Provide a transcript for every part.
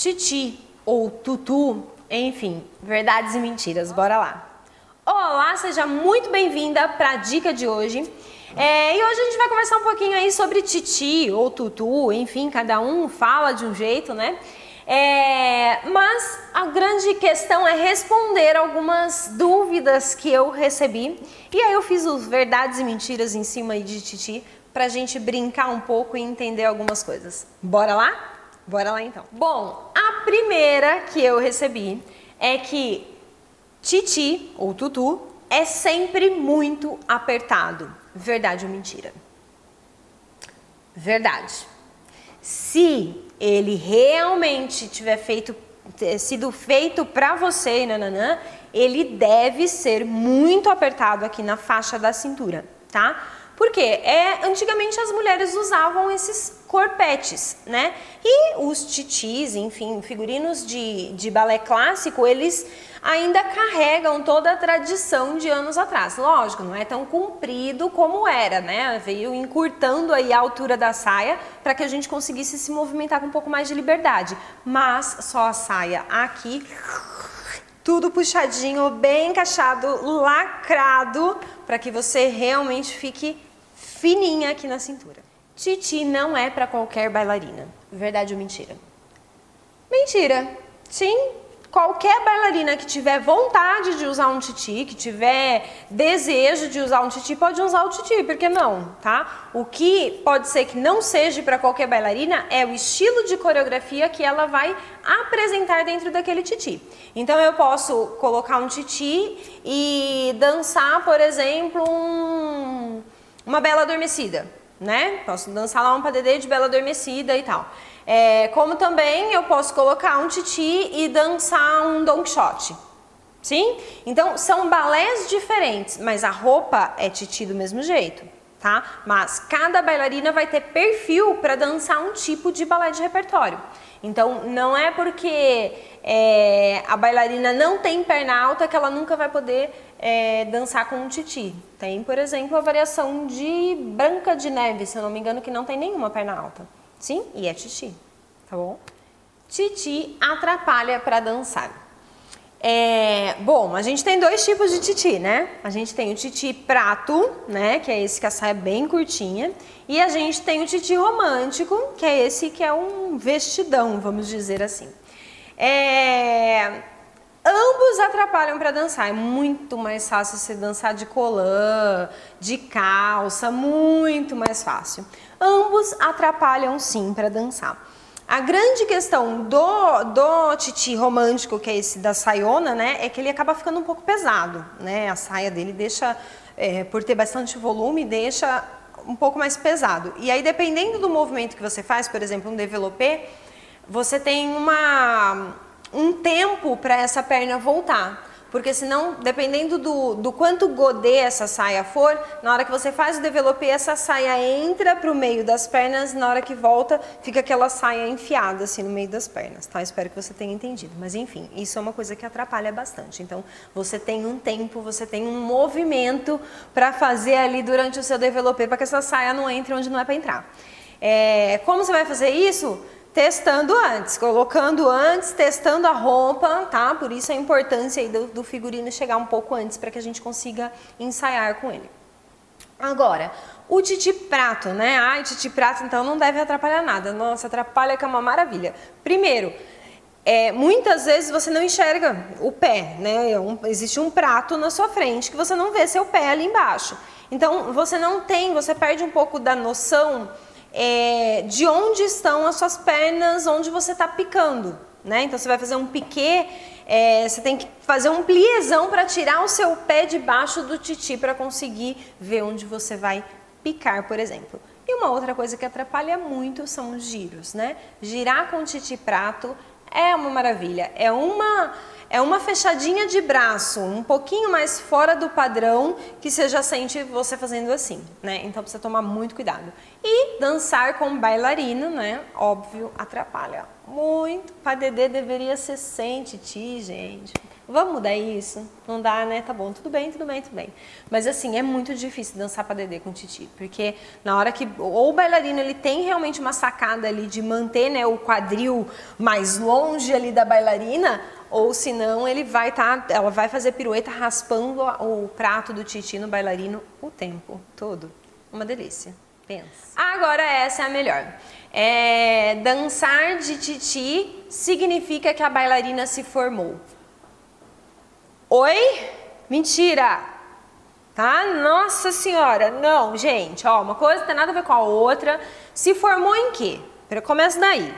titi ou tutu, enfim, verdades e mentiras. Bora lá. Olá, seja muito bem-vinda para a dica de hoje. É, e hoje a gente vai conversar um pouquinho aí sobre titi ou tutu, enfim, cada um fala de um jeito, né? É, mas a grande questão é responder algumas dúvidas que eu recebi. E aí eu fiz os verdades e mentiras em cima de titi pra gente brincar um pouco e entender algumas coisas. Bora lá? Bora lá então. Bom, a primeira que eu recebi é que titi ou tutu é sempre muito apertado. Verdade ou mentira? Verdade. Se ele realmente tiver feito sido feito para você, nananã, ele deve ser muito apertado aqui na faixa da cintura, tá? Porque é, antigamente as mulheres usavam esses corpetes, né? E os titis, enfim, figurinos de, de balé clássico, eles ainda carregam toda a tradição de anos atrás. Lógico, não é tão comprido como era, né? Veio encurtando aí a altura da saia para que a gente conseguisse se movimentar com um pouco mais de liberdade. Mas só a saia aqui tudo puxadinho, bem encaixado, lacrado, para que você realmente fique fininha aqui na cintura. Titi não é para qualquer bailarina. Verdade ou mentira? Mentira. Sim, qualquer bailarina que tiver vontade de usar um titi, que tiver desejo de usar um titi, pode usar o titi, por que não, tá? O que pode ser que não seja para qualquer bailarina é o estilo de coreografia que ela vai apresentar dentro daquele titi. Então eu posso colocar um titi e dançar, por exemplo, um uma bela adormecida, né? Posso dançar lá um padedê de bela adormecida e tal. É, como também eu posso colocar um titi e dançar um don quixote. Sim? Então são balés diferentes, mas a roupa é titi do mesmo jeito, tá? Mas cada bailarina vai ter perfil para dançar um tipo de balé de repertório. Então não é porque é, a bailarina não tem perna alta que ela nunca vai poder é, dançar com um titi. Tem, por exemplo, a variação de Branca de Neve, se eu não me engano, que não tem nenhuma perna alta. Sim, e é titi, tá bom? Titi atrapalha para dançar. É, bom, a gente tem dois tipos de titi, né? A gente tem o titi prato, né? Que é esse que a saia é bem curtinha. E a gente tem o titi romântico, que é esse que é um vestidão, vamos dizer assim. É, Ambos atrapalham para dançar. É muito mais fácil você dançar de colã, de calça, muito mais fácil. Ambos atrapalham sim para dançar. A grande questão do, do titi romântico, que é esse da saiona, né, é que ele acaba ficando um pouco pesado, né? A saia dele deixa, é, por ter bastante volume, deixa um pouco mais pesado. E aí, dependendo do movimento que você faz, por exemplo, um developé, você tem uma um tempo para essa perna voltar. Porque senão, dependendo do, do quanto godê essa saia for, na hora que você faz o developé, essa saia entra para o meio das pernas, na hora que volta, fica aquela saia enfiada assim no meio das pernas, tá? Espero que você tenha entendido. Mas enfim, isso é uma coisa que atrapalha bastante. Então, você tem um tempo, você tem um movimento para fazer ali durante o seu developé para que essa saia não entre onde não é para entrar. É, como você vai fazer isso? Testando antes, colocando antes, testando a roupa, tá? Por isso a importância aí do, do figurino chegar um pouco antes para que a gente consiga ensaiar com ele. Agora, o titi prato, né? Ai, titi prato então não deve atrapalhar nada. Nossa, atrapalha que é uma maravilha. Primeiro, é, muitas vezes você não enxerga o pé, né? É um, existe um prato na sua frente que você não vê seu pé ali embaixo. Então, você não tem, você perde um pouco da noção é, de onde estão as suas pernas, onde você está picando. Né? Então você vai fazer um piquê, é, você tem que fazer um pliezão para tirar o seu pé debaixo do titi para conseguir ver onde você vai picar, por exemplo. E uma outra coisa que atrapalha muito são os giros, né? Girar com titi prato é uma maravilha, é uma é uma fechadinha de braço, um pouquinho mais fora do padrão que você já sente você fazendo assim, né? Então precisa tomar muito cuidado. E dançar com bailarino, né? Óbvio, atrapalha muito. Padedê deveria ser sem titi, gente. Vamos mudar isso? Não dá, né? Tá bom, tudo bem, tudo bem, tudo bem. Mas assim, é muito difícil dançar para dedê com titi, porque na hora que ou o bailarino ele tem realmente uma sacada ali de manter, né, o quadril mais longe ali da bailarina, ou senão ele vai estar, tá, ela vai fazer pirueta raspando o prato do titi no bailarino o tempo todo. Uma delícia. Pensa. Agora essa é a melhor. É, dançar de titi significa que a bailarina se formou. Oi? Mentira! Tá? Nossa senhora, não, gente, ó, uma coisa tem nada a ver com a outra. Se formou em quê? Começa daí.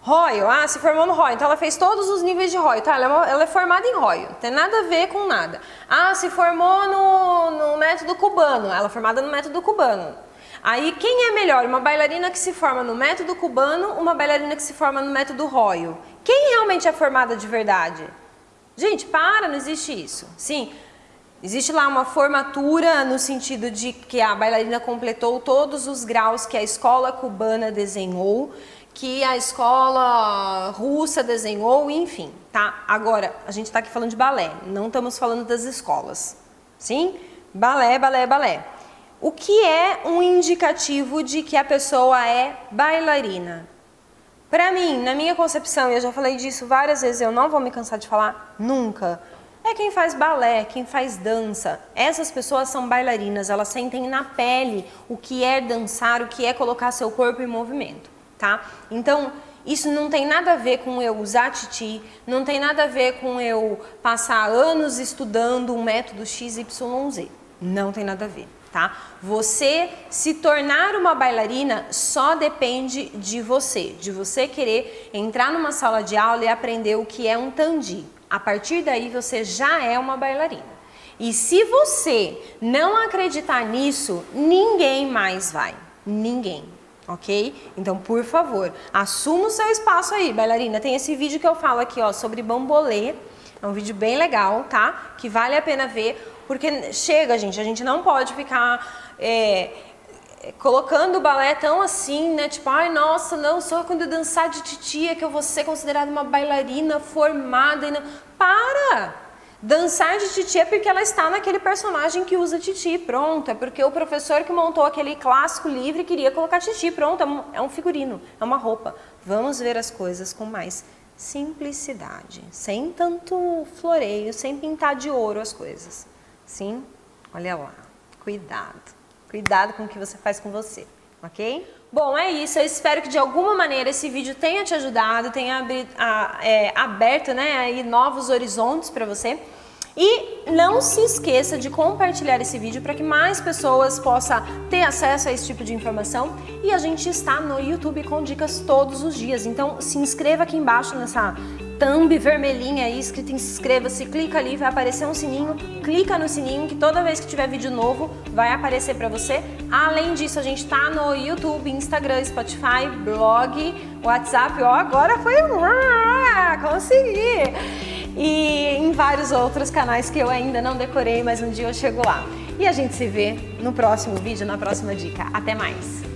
Royal, ah, se formou no Royal, então ela fez todos os níveis de Royal, tá? Ela é, uma, ela é formada em Royal, não tem nada a ver com nada. Ah, se formou no, no método cubano, ela é formada no método cubano. Aí, quem é melhor, uma bailarina que se forma no método cubano, uma bailarina que se forma no método Royal? Quem realmente é formada de verdade? Gente, para, não existe isso. Sim, Existe lá uma formatura no sentido de que a bailarina completou todos os graus que a escola cubana desenhou, que a escola russa desenhou, enfim, tá? Agora, a gente está aqui falando de balé, não estamos falando das escolas, sim? Balé, balé, balé. O que é um indicativo de que a pessoa é bailarina? Para mim, na minha concepção, e eu já falei disso várias vezes, eu não vou me cansar de falar nunca é quem faz balé, quem faz dança. Essas pessoas são bailarinas, elas sentem na pele o que é dançar, o que é colocar seu corpo em movimento, tá? Então, isso não tem nada a ver com eu usar titi, não tem nada a ver com eu passar anos estudando um método XYZ. Não tem nada a ver, tá? Você se tornar uma bailarina só depende de você, de você querer entrar numa sala de aula e aprender o que é um tandi, a partir daí você já é uma bailarina. E se você não acreditar nisso, ninguém mais vai. Ninguém. Ok? Então, por favor, assuma o seu espaço aí, bailarina. Tem esse vídeo que eu falo aqui, ó, sobre bambolê. É um vídeo bem legal, tá? Que vale a pena ver, porque chega, gente, a gente não pode ficar é, colocando o balé tão assim, né? Tipo, ai, nossa, não, só quando eu dançar de titia que eu vou ser considerada uma bailarina formada. E não... Para! Dançar de titi é porque ela está naquele personagem que usa titi, pronto. É porque o professor que montou aquele clássico livre queria colocar titi, pronto. É um é figurino, é uma roupa. Vamos ver as coisas com mais simplicidade, sem tanto floreio, sem pintar de ouro as coisas. Sim? Olha lá, cuidado. Cuidado com o que você faz com você, ok? Bom, é isso. Eu espero que de alguma maneira esse vídeo tenha te ajudado, tenha é, aberto né, aí novos horizontes para você. E não se esqueça de compartilhar esse vídeo para que mais pessoas possam ter acesso a esse tipo de informação. E a gente está no YouTube com dicas todos os dias. Então se inscreva aqui embaixo nessa thumb vermelhinha aí, escrito inscreva-se, clica ali, vai aparecer um sininho, clica no sininho que toda vez que tiver vídeo novo vai aparecer para você. Além disso, a gente tá no YouTube, Instagram, Spotify, blog, WhatsApp, ó, agora foi consegui! E em vários outros canais que eu ainda não decorei, mas um dia eu chego lá. E a gente se vê no próximo vídeo, na próxima dica. Até mais!